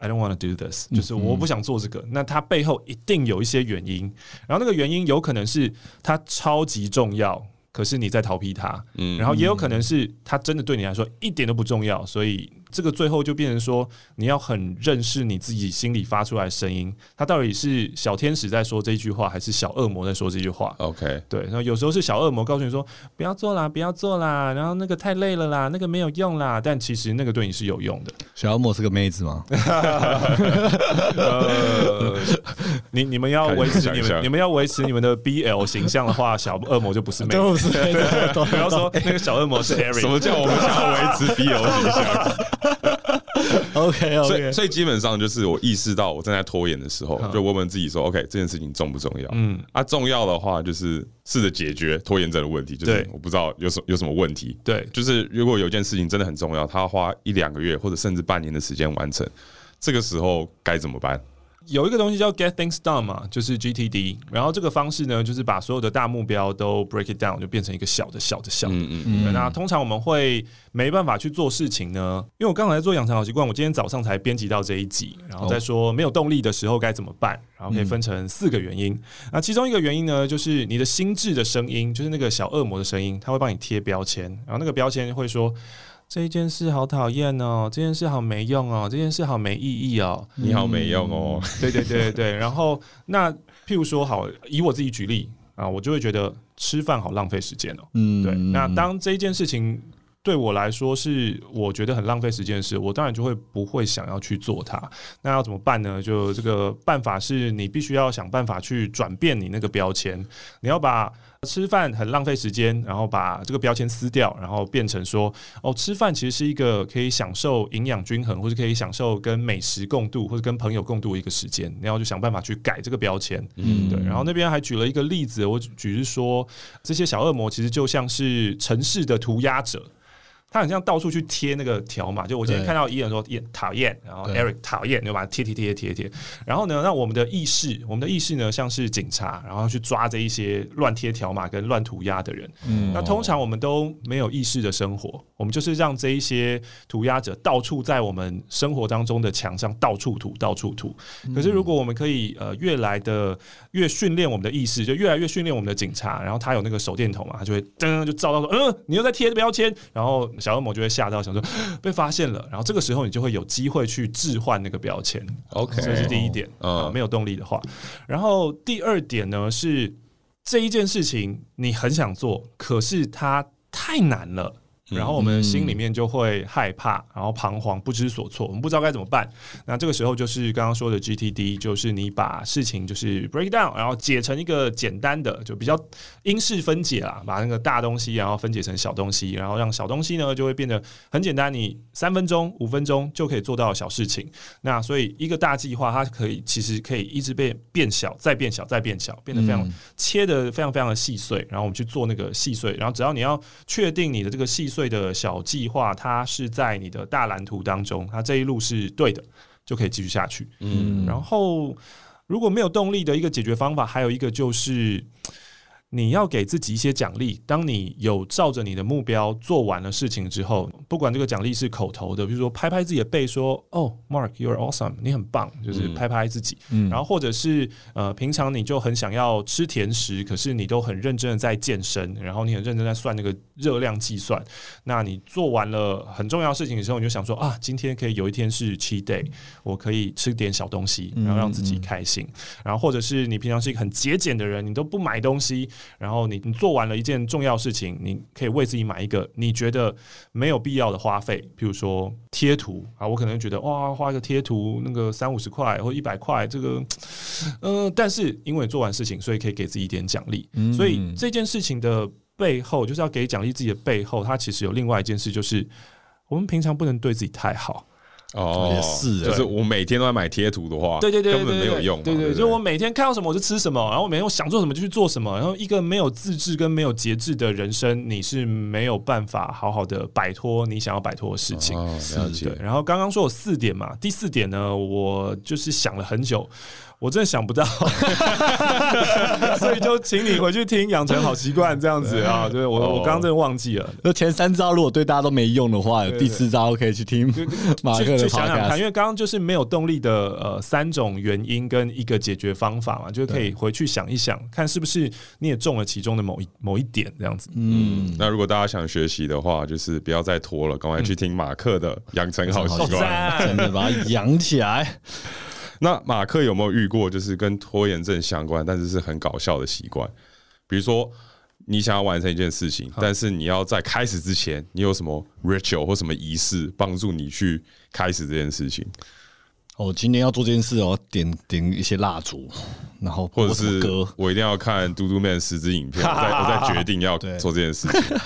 I don't want to do this，就是我不想做这个。那它背后一定有一些原因，然后那个原因有可能是它超级重要，可是你在逃避他，嗯。然后也有可能是他真的对你来说一点都不重要，所以这个最后就变成说你要很认识你自己心里发出来的声音，它到底是小天使在说这句话，还是小恶魔在说这句话？OK，对，然后有时候是小恶魔告诉你说不要做啦，不要做啦，然后那个太累了啦，那个没有用啦，但其实那个对你是有用的。小恶魔是个妹子吗？呃，你你们要维持你们你们要维持你们的 BL 形象的话，小恶魔就不是妹子。不要说那个小恶魔是什么叫我们想要维持 BL 形象？OK 所以，。所以基本上就是我意识到我正在拖延的时候，就问问自己说：OK，这件事情重不重要？嗯，啊，重要的话就是试着解决拖延症的问题。就是我不知道有什有什么问题。对，就是如果有件事情真的很重要，他要花一两个月或者甚至半年的时间完成，这个时候该怎么办？有一个东西叫 Get Things Done 嘛，就是 GTD。然后这个方式呢，就是把所有的大目标都 break it down，就变成一个小的、小的、小的。嗯嗯对那通常我们会没办法去做事情呢，因为我刚才在做养成好习惯，我今天早上才编辑到这一集，然后再说没有动力的时候该怎么办，然后可以分成四个原因。那其中一个原因呢，就是你的心智的声音，就是那个小恶魔的声音，它会帮你贴标签，然后那个标签会说。这一件事好讨厌哦，这件事好没用哦，这件事好没意义哦。你好没用哦。对对对对对，然后那譬如说，好，以我自己举例啊，我就会觉得吃饭好浪费时间哦。嗯对，那当这一件事情对我来说是我觉得很浪费时间的事，我当然就会不会想要去做它。那要怎么办呢？就这个办法是你必须要想办法去转变你那个标签，你要把。吃饭很浪费时间，然后把这个标签撕掉，然后变成说，哦，吃饭其实是一个可以享受营养均衡，或者可以享受跟美食共度，或者跟朋友共度的一个时间。然后就想办法去改这个标签。嗯，对，然后那边还举了一个例子，我举是说，这些小恶魔其实就像是城市的涂鸦者。他很像到处去贴那个条码，就我今天看到伊人说厌讨厌，然后 Eric 讨厌，就把它贴贴贴贴贴。然后呢，那我们的意识，我们的意识呢，像是警察，然后去抓这一些乱贴条码跟乱涂鸦的人。嗯那通常我们都没有意识的生活，我们就是让这一些涂鸦者到处在我们生活当中的墙上到处涂，到处涂。可是如果我们可以呃越来的越训练我们的意识，就越来越训练我们的警察，然后他有那个手电筒嘛，他就会噔就照到说，嗯，你又在贴标签，然后小恶魔就会吓到，想说 被发现了，然后这个时候你就会有机会去置换那个标签。OK，这是第一点，嗯啊，没有动力的话。然后第二点呢是这一件事情你很想做，可是它太难了。然后我们心里面就会害怕，然后彷徨、不知所措，我们不知道该怎么办。那这个时候就是刚刚说的 GTD，就是你把事情就是 break down，然后解成一个简单的，就比较因式分解啦，把那个大东西然后分解成小东西，然后让小东西呢就会变得很简单，你三分钟、五分钟就可以做到小事情。那所以一个大计划，它可以其实可以一直变变小，再变小，再变小，变得非常、切的非常非常的细碎，然后我们去做那个细碎，然后只要你要确定你的这个细碎的小计划，它是在你的大蓝图当中，它这一路是对的，就可以继续下去。嗯，然后如果没有动力的一个解决方法，还有一个就是。你要给自己一些奖励。当你有照着你的目标做完了事情之后，不管这个奖励是口头的，比如说拍拍自己的背说：“哦，Mark，you're awesome，你很棒。”就是拍拍自己。然后或者是呃，平常你就很想要吃甜食，可是你都很认真的在健身，然后你很认真在算那个热量计算。那你做完了很重要的事情的时候，你就想说啊，今天可以有一天是 cheat day，我可以吃点小东西，然后让自己开心。然后或者是你平常是一个很节俭的人，你都不买东西，然后你你做完了一件重要事情，你可以为自己买一个你觉得没有必要的花费，比如说贴图啊，我可能觉得哇，画一个贴图那个三五十块或一百块，这个，嗯、但是因为做完事情，所以可以给自己一点奖励，所以这件事情的背后，就是要给奖励自己的背后，它其实有另外一件事，就是我们平常不能对自己太好。哦，也是就是我每天都在买贴图的话，对对对，根本没有用，对对，就我每天看到什么我就吃什么，然后我每天我想做什么就去做什么，然后一个没有自制跟没有节制的人生，你是没有办法好好的摆脱你想要摆脱的事情。哦，了解对，。然后刚刚说有四点嘛，第四点呢，我就是想了很久，我真的想不到，所以就请你回去听，养成好习惯这样子啊。对我，我刚刚真的忘记了。那前三招如果对大家都没用的话，有第四招可以去听 马克去的去想想看，因。为刚刚就是没有动力的呃三种原因跟一个解决方法嘛，就可以回去想一想，看是不是你也中了其中的某一某一点这样子。嗯，那如果大家想学习的话，就是不要再拖了，赶快去听马克的养成好习哦惯。真的把它养起来。那马克有没有遇过就是跟拖延症相关，但是是很搞笑的习惯？比如说，你想要完成一件事情，但是你要在开始之前，你有什么 ritual 或什么仪式帮助你去开始这件事情，哦，今天要做这件事哦，点点一些蜡烛，然后或者是歌，我一定要看嘟嘟 man 十支影片，我再我再决定要做这件事情。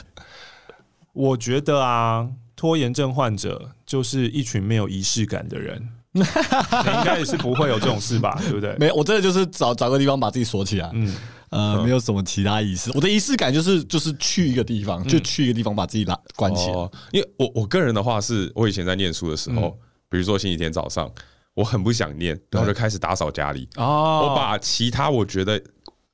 我觉得啊，拖延症患者就是一群没有仪式感的人。你 应该也是不会有这种事吧？对不对？没有，我真的就是找找个地方把自己锁起来。嗯，呃，没有什么其他仪式。我的仪式感就是就是去一个地方，就去一个地方把自己拉关起来。哦，因为我我个人的话是，我以前在念书的时候，比如说星期天早上，我很不想念，然后就开始打扫家里，哦我把其他我觉得。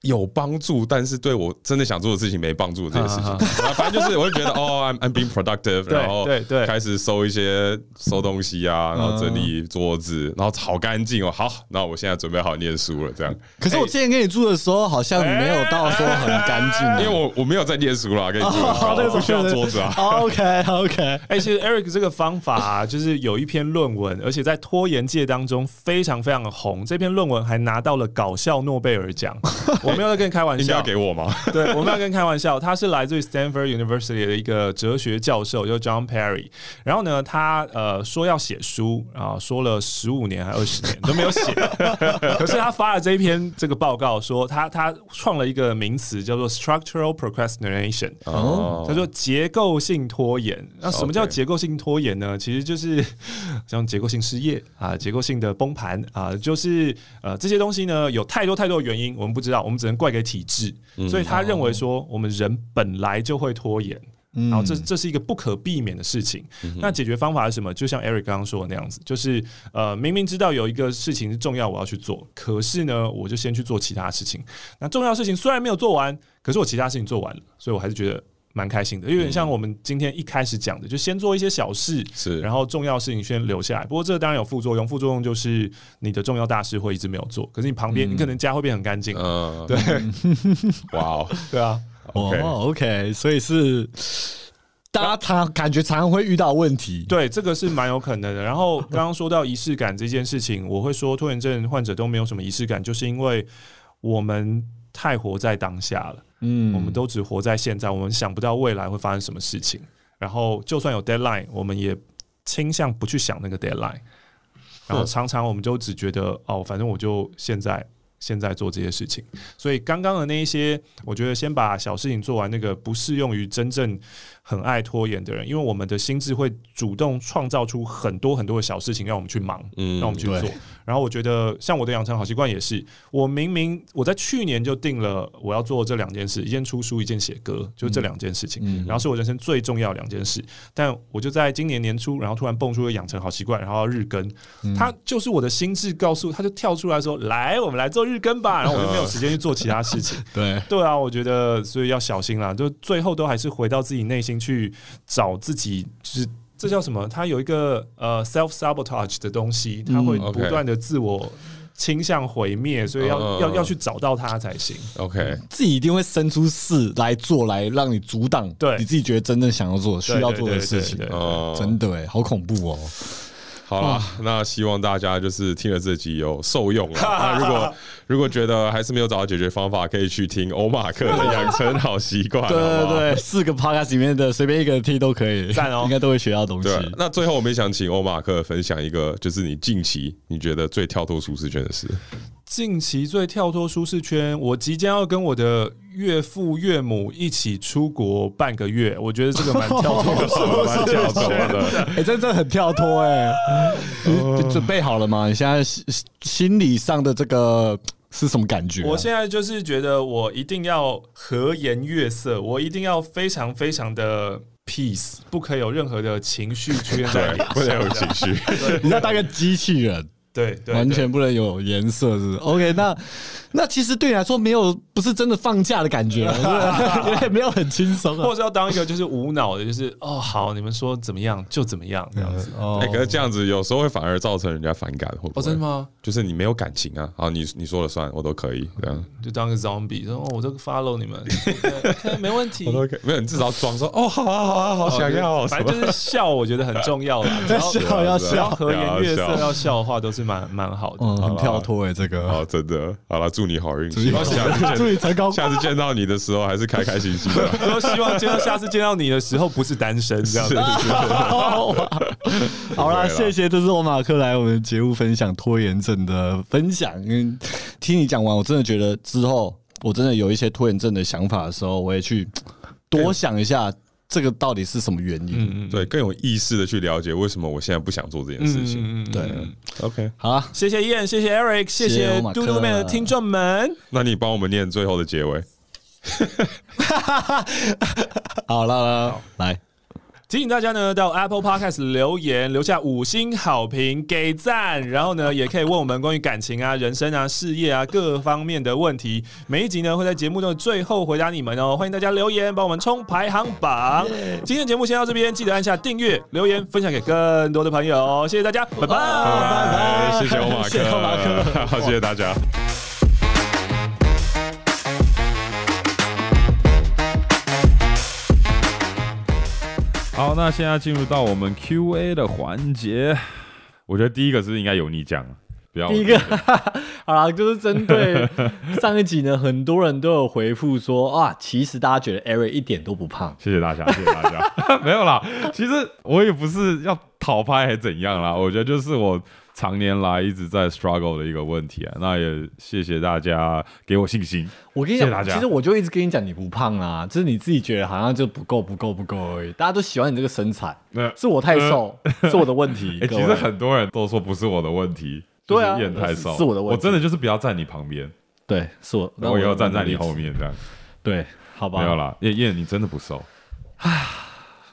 有帮助，但是对我真的想做的事情没帮助的这件事情，反正就是，我就觉得哦，I'm I'm being productive，然后对对开始收一些收东西啊，然后整理桌子，然后好干净哦。好，那我现在准备好念书了，这样，可是我之前跟你住的时候，好像没有到说很干净啊。因为我我没有在念书啦，跟你说，哦那个时候我不需要桌子啊。OK OK，哎、其实 Eric 这个方法、啊、就是有一篇论文，而且在拖延界当中非常非常的红。这篇论文还拿到了搞笑诺贝尔奖。我没有在跟你开玩笑要，给我吗？对，我没有跟你开玩笑。他是来自于 Stanford University 的一个哲学教授，叫 John Perry。然后呢，他呃说要写书啊，说了十五年还二十年都没有写。可是他发了这一篇这个报告说，他他创了一个名词叫做 structural procrastination。哦他说结构性拖延。那什么叫结构性拖延呢？其实就是像结构性失业啊，结构性的崩盘啊，就是呃这些东西呢有太多太多的原因，我们不知道，我们只能怪给体制。所以他认为说，我们人本来就会拖延。然后这这是一个不可避免的事情。那解决方法是什么？就像 Eric 刚刚说的那样子，就是呃，明明知道有一个事情是重要，我要去做，可是呢，我就先去做其他事情。那重要事情虽然没有做完，可是我其他事情做完了，所以我还是觉得蛮开心的。有点像我们今天一开始讲的，就先做一些小事，是然后重要事情先留下来。不过这个当然有副作用，副作用就是你的重要大事会一直没有做，可是你旁边、你可能家会变很干净。嗯，对 哇哦，对啊，OK 哦 OK，所以是大家常感觉常常会遇到问题。对，这个是蛮有可能的。然后刚刚说到仪式感这件事情，我会说拖延症患者都没有什么仪式感，就是因为我们太活在当下了，嗯我们都只活在现在，我们想不到未来会发生什么事情。然后就算有 deadline，我们也倾向不去想那个 deadline。然后常常我们就只觉得哦，反正我就现在现在做这些事情。所以刚刚的那一些，我觉得先把小事情做完，那个不适用于真正很爱拖延的人，因为我们的心智会主动创造出很多很多的小事情让我们去忙，嗯让我们去做。然后我觉得，像我的养成好习惯也是，我明明我在去年就定了我要做这两件事，一件出书，一件写歌，就这两件事情。然后是我人生最重要两件事，但我就在今年年初，然后突然蹦出了养成好习惯，然后要日更，它就是我的心智告诉，他就跳出来说：“来，我们来做日更吧。”然后我就没有时间去做其他事情。对，对啊，我觉得所以要小心啦，就最后都还是回到自己内心去找自己，就是这叫什么？它有一个呃 self sabotage 的东西，它会嗯不断的自我倾向毁灭，所以要、要要去找到它才行。OK，自己一定会生出事来做，来让你阻挡对你自己觉得真正想要做、需要做的事情真的哎，好恐怖哦！好啦，那希望大家就是听了这集有受用啊。那如果如果觉得还是没有找到解决方法，可以去听欧马克的养成好习惯，对对对，四个 podcast 里面的随便一个听都可以，赞哦应该都会学到东西。那最后我们想请欧马克分享一个，就是你近期你觉得最跳脱舒适圈的事。近期最跳脱舒适圈，我即将要跟我的岳父岳母一起出国半个月，我觉得这个蛮跳脱的舒蛮跳脱。的，哎，真的很跳脱哎！你准备好了吗？你现在心心理上的这个是什么感觉啊？我现在就是觉得我一定要和颜悦色，我一定要非常非常的 peace，不可以有任何的情绪出现在对脸，不能有。情绪。你要当个机器人。对对，完全不能有颜色，是不是 OK？那那其实对你来说没有不是真的放假的感觉，也没有很轻松啊。或者要当一个就是无脑的，就是哦好，你们说怎么样就怎么样这样子。哦哎、可是这样子有时候会反而造成人家反感，会不会？哦，真的？吗？就是你没有感情啊，好，你你说了算，我都可以这样，就当个 zombie，说哦，我都 follow 你们没问题我。都可以。没有，你至少装说哦，好啊，好啊，好想要哦，反正就是笑，我觉得很重要啦。只要笑要笑，和颜悦色要笑要笑的话，都是蛮蛮好的。嗯，很跳脱哎，这个哦，真的，好了，祝你好运，祝你成功。下次见到你的时候还是开开心心的。我希望见到下次见到你的时候不是单身这样子。好啦，不会啦谢谢，这是我马克来我们节目分享拖延症的分享。因为听你讲完，我真的觉得之后我真的有一些拖延症的想法的时候，我也去多想一下这个到底是什么原因。嗯嗯，对，更有意识的去了解为什么我现在不想做这件事情。嗯，嗯对，OK，好啊，谢谢燕，谢谢 Eric，谢谢嘟嘟妹的听众们。那你帮我们念最后的结尾。好了啦，来，提醒大家呢，到 Apple Podcast 留言，留下五星好评，给赞，然后呢，也可以问我们关于感情啊、人生啊、事业啊各方面的问题。每一集呢，会在节目中的最后回答你们哦。欢迎大家留言，帮我们冲排行榜。今天的节目先到这边，记得按下订阅、留言、分享给更多的朋友。谢谢大家，拜拜，拜拜谢谢欧马克，谢谢欧马克 好，谢谢大家。好，那现在进入到我们 Q&A 的环节。我觉得第一个是不是应该由你讲啊，不要第一个 好啦，就是针对上一集呢，很多人都有回复说 啊，其实大家觉得 Eric 一点都不胖。谢谢大家，谢谢大家。没有啦，其实我也不是要讨拍还是怎样啦，我觉得就是我常年来一直在 struggle 的一个问题啊。那也谢谢大家给我信心。我跟你讲，其实我就一直跟你讲，你不胖啊，就是你自己觉得好像就不够、不够、不够而已。大家都喜欢你这个身材，那是我太瘦，是我的问题。哎、其实很多人都说不是我的问题，对啊就是燕太瘦，是我的问题我真的就是不要站你旁边，对，是我，我以后站在你后后。面这样。对，好吧，没有啦，燕燕你真的不瘦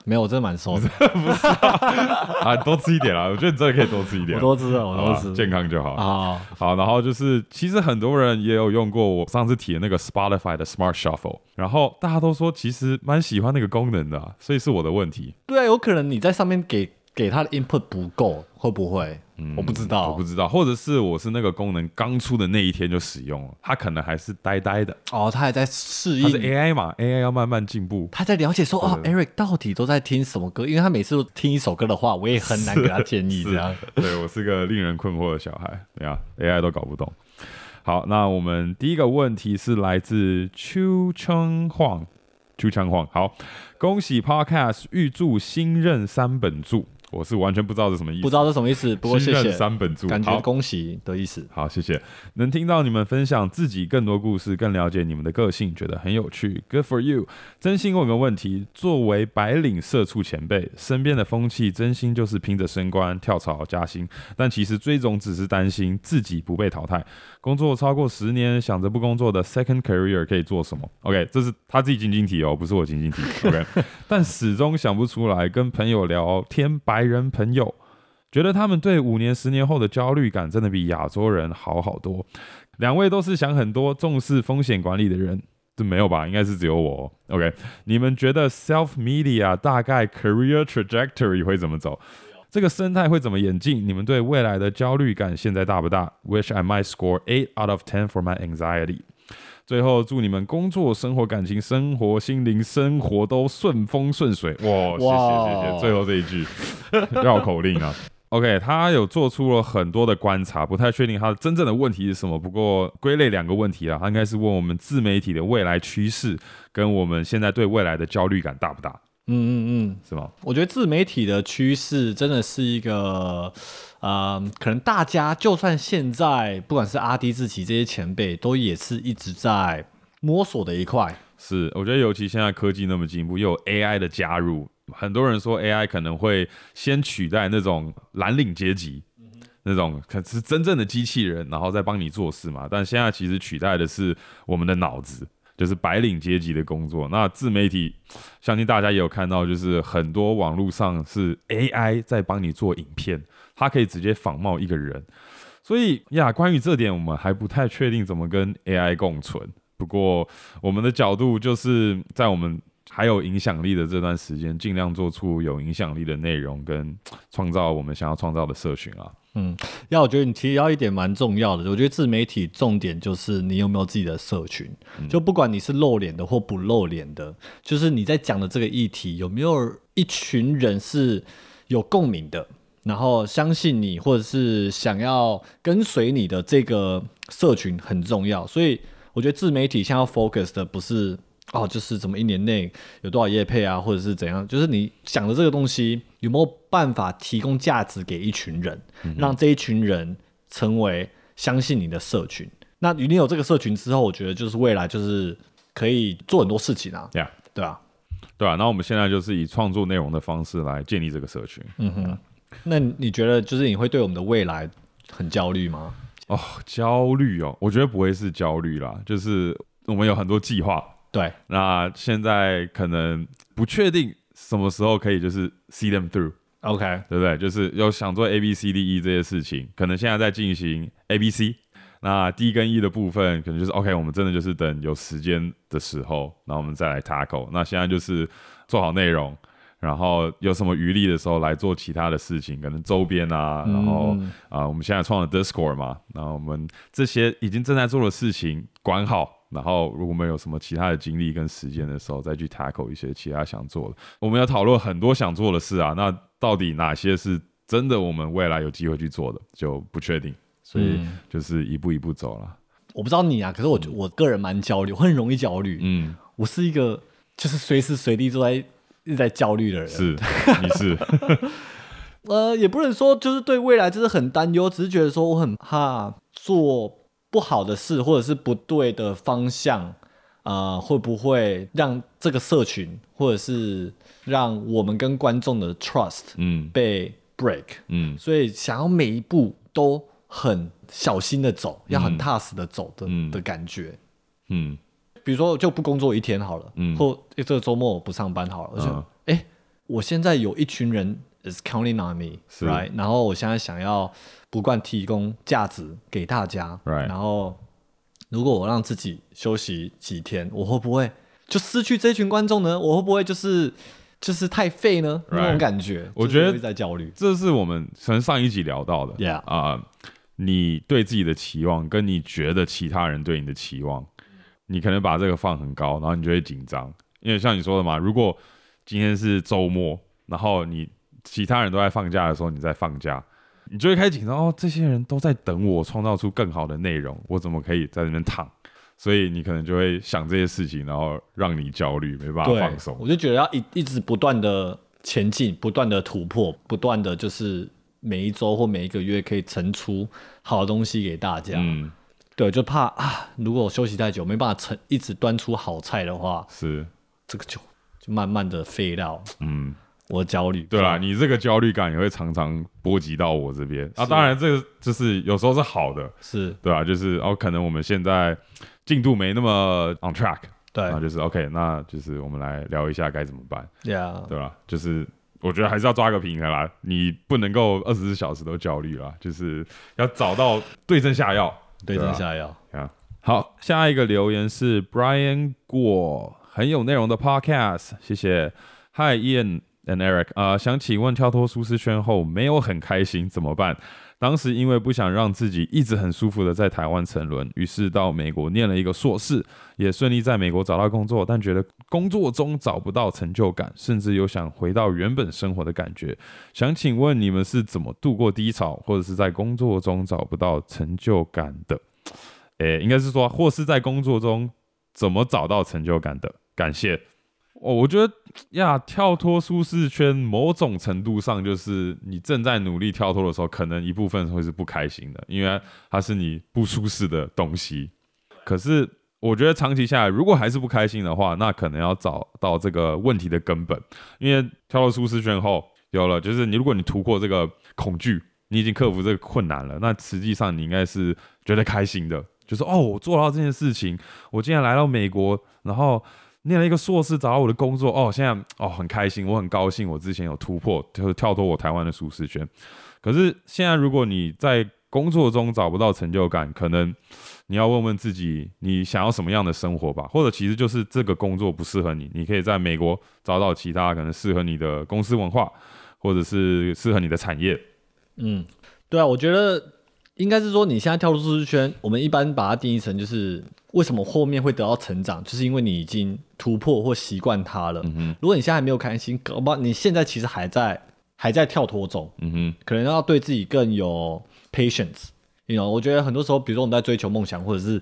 没有，我真的蛮瘦的，不是啊，多吃一点啦，我觉得你真的可以多吃一点，我多吃啊，我好吧都知道。健康就好。啊，好，然后就是，其实很多人也有用过我上次提的那个 Spotify 的 Smart Shuffle，然后大家都说其实蛮喜欢那个功能的啊、所以是我的问题。对啊，有可能你在上面给给他的 input 不够，会不会？我不知道，我不知道，或者是我是那个功能刚出的那一天就使用了，它可能还是呆呆的，哦，他还在适它是应。AI 嘛，AI 要慢慢进步。他在了解说哦，Eric 到底都在听什么歌？因为他每次都听一首歌的话，我也很难给他建议这样。对我是个令人困惑的小孩，对啊，AI 都搞不懂。好，那我们第一个问题是来自邱春晃，秋春晃。好，恭喜 Podcast 预祝新任三本柱，我是完全不知道是什么意思，不知道是什么意思，不过谢谢，三本柱，感觉恭喜的意思。好，谢谢。能听到你们分享自己更多故事，更了解你们的个性，觉得很有趣。Good for you！真心问个问题：作为白领社畜前辈，身边的风气真心就是拼着升官、跳槽、加薪，但其实最终只是担心自己不被淘汰。工作超过十年，想着不工作的 second career 可以做什么？OK，这是他自己晶晶体哦，不是我晶晶体。OK，但始终想不出来。跟朋友聊天，白人朋友。觉得他们对五年、十年后的焦虑感真的比亚洲人好好多。两位都是想很多、重视风险管理的人，这没有吧？应该是只有我。OK，你们觉得 self media 大概 career trajectory 会怎么走？这个生态会怎么演进？你们对未来的焦虑感现在大不大？Wish I might score eight out of ten for my anxiety。最后祝你们工作、生活、感情、生活、心灵、生活都顺风顺水。哇，谢谢谢谢。最后这一句 绕口令啊。OK，他有做出了很多的观察，不太确定他真正的问题是什么。不过归类两个问题啊，他应该是问我们自媒体的未来趋势，跟我们现在对未来的焦虑感大不大，嗯嗯嗯，是吗？我觉得自媒体的趋势真的是一个，呃，可能大家就算现在不管是阿迪、志奇这些前辈，都也是一直在摸索的一块。是，我觉得尤其现在科技那么进步，又有 AI 的加入，很多人说 AI 可能会先取代那种蓝领阶级，那种可是真正的机器人，然后再帮你做事嘛。但现在其实取代的是我们的脑子，就是白领阶级的工作。那自媒体，相信大家也有看到，就是很多网络上是 AI 在帮你做影片，它可以直接仿冒一个人。所以呀，关于这点，我们还不太确定怎么跟 AI 共存。不过，我们的角度就是在我们还有影响力的这段时间，尽量做出有影响力的内容，跟创造我们想要创造的社群啊。要我觉得你提到一点蛮重要的，我觉得自媒体重点就是你有没有自己的社群，就不管你是露脸的或不露脸的，就是你在讲的这个议题有没有一群人是有共鸣的，然后相信你或者是想要跟随你的这个社群很重要，所以我觉得自媒体现在要 focus 的不是。哦，就是怎么一年内有多少业配啊，或者是怎样？就是你想的这个东西有没有办法提供价值给一群人，让这一群人成为相信你的社群？那你有这个社群之后，我觉得就是未来就是可以做很多事情啊，Yeah，对啊。对啊。那我们现在就是以创作内容的方式来建立这个社群。嗯哼那你觉得就是你会对我们的未来很焦虑吗？哦，焦虑哦，我觉得不会是焦虑啦，就是我们有很多计划，对，那现在可能不确定什么时候可以就是 see them through。OK，对不对？就是要想做 A B C D E 这些事情，可能现在在进行 A B C，那 D 跟 E 的部分，可能就是 OK，我们真的就是等有时间的时候，然后我们再来 tackle。那现在就是做好内容，然后有什么余力的时候来做其他的事情，可能周边啊，然后啊、我们现在创了 Discord 嘛，然后我们这些已经正在做的事情管好。然后，如果我们有什么其他的精力跟时间的时候，再去 tackle 一些其他想做的。我们要讨论很多想做的事啊，那到底哪些是真的我们未来有机会去做的，就不确定。所以就是一步一步走了。我不知道你啊，可是我我个人蛮焦虑，我很容易焦虑。嗯，我是一个就是随时随地都在一直在焦虑的人。是，你是，呃，也不能说就是对未来就是很担忧，只是觉得说我很怕做不好的事，或者是不对的方向，啊，会不会让这个社群，或者是让我们跟观众的 trust 嗯。被 break？嗯。所以想要每一步都很小心的走，要很踏实的走的、嗯。的感觉。嗯。比如说，就不工作一天好了，嗯。或这个周末我不上班好了，我就嗯。哎、诶我现在有一群人 is counting on me，right？然后我现在想要不断提供价值给大家 Right 然后如果我让自己休息几天，我会不会就失去这群观众呢？我会不会就是就是太废呢？那种感觉，我觉得在焦虑。这是我们可能上一集聊到的 Yeah 啊、你对自己的期望，跟你觉得其他人对你的期望，你可能把这个放很高，然后你就会紧张，因为像你说的嘛，如果今天是周末，然后你其他人都在放假的时候，你在放假，你就会开始紧张哦，这些人都在等我创造出更好的内容，我怎么可以在那边躺？所以你可能就会想这些事情，然后让你焦虑，没办法放松。我就觉得要一一直不断的前进，不断的突破，不断的就是每一周或每一个月可以呈出好的东西给大家。嗯，对，就怕啊，如果我休息太久没办法呈一直端出好菜的话，是，这个就就慢慢的废掉嗯，我焦虑。对啦，你这个焦虑感也会常常波及到我这边啊。当然，这个就是有时候是好的，是对吧、就是哦，可能我们现在进度没那么 on track，对那就是 OK，那就是我们来聊一下该怎么办对吧？就是我觉得还是要抓个平衡啦，你不能够二十四小时都焦虑啦，就是要找到对症下药。对症下药。啊，好，下一个留言是 Brian 过，很有内容的 Podcast，谢谢。Hi Ian and Eric，啊、想请问跳脱舒适圈后没有很开心怎么办？当时因为不想让自己一直很舒服的在台湾沉沦，于是到美国念了一个硕士，也顺利在美国找到工作，但觉得工作中找不到成就感，甚至有想回到原本生活的感觉。想请问你们是怎么度过低潮，或者是在工作中找不到成就感的？诶、应该是说，或是在工作中怎么找到成就感的？感谢。哦，我觉得呀，跳脱舒适圈，某种程度上就是你正在努力跳脱的时候，可能一部分会是不开心的，因为它是你不舒适的东西。可是我觉得长期下来，如果还是不开心的话，那可能要找到这个问题的根本。因为跳脱舒适圈后，有了就是你，如果你突破这个恐惧，你已经克服这个困难了，那实际上你应该是觉得开心的，就是哦，我做到这件事情，我竟然来到美国，然后念了一个硕士，找到我的工作，哦，现在哦很开心，我很高兴，我之前有突破，就是跳脱我台湾的舒适圈。可是现在如果你在工作中找不到成就感，可能你要问问自己，你想要什么样的生活吧？或者其实就是这个工作不适合你，你可以在美国找到其他可能适合你的公司文化，或者是适合你的产业。嗯，对啊，我觉得应该是说你现在跳出舒适圈，我们一般把它定义成就是为什么后面会得到成长，就是因为你已经突破或习惯它了。如果你现在还没有开心，搞不好你现在其实还在还在跳脱中，嗯哼，可能要对自己更有 patience。you know，我觉得很多时候，比如说我们在追求梦想，或者是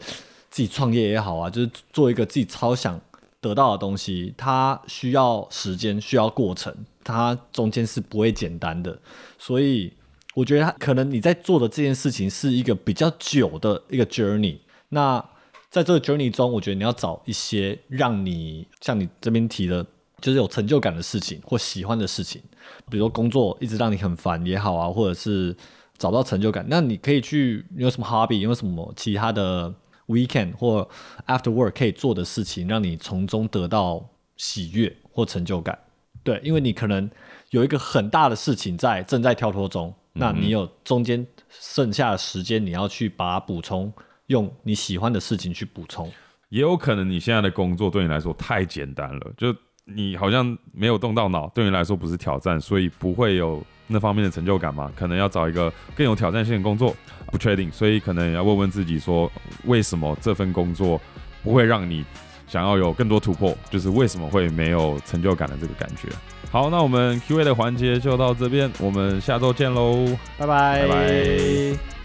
自己创业也好啊，就是做一个自己超想得到的东西，它需要时间，需要过程，它中间是不会简单的。所以我觉得他可能你在做的这件事情是一个比较久的一个 journey。那在这个 journey 中，我觉得你要找一些让你像你这边提的，就是有成就感的事情或喜欢的事情，比如说工作一直让你很烦也好啊，或者是找不到成就感，那你可以去你有什么 hobby，有什么其他的 weekend 或 after work 可以做的事情，让你从中得到喜悦或成就感。对，因为你可能有一个很大的事情在正在跳脱中，那你有中间剩下的时间，你要去把它补充，用你喜欢的事情去补充。也有可能你现在的工作对你来说太简单了，就你好像没有动到脑，对你来说不是挑战，所以不会有那方面的成就感嘛？可能要找一个更有挑战性的工作，不确定，所以可能要问问自己说，为什么这份工作不会让你想要有更多突破？就是为什么会没有成就感的这个感觉？好，那我们 Q&A 的环节就到这边，我们下周见喽。拜拜，拜拜。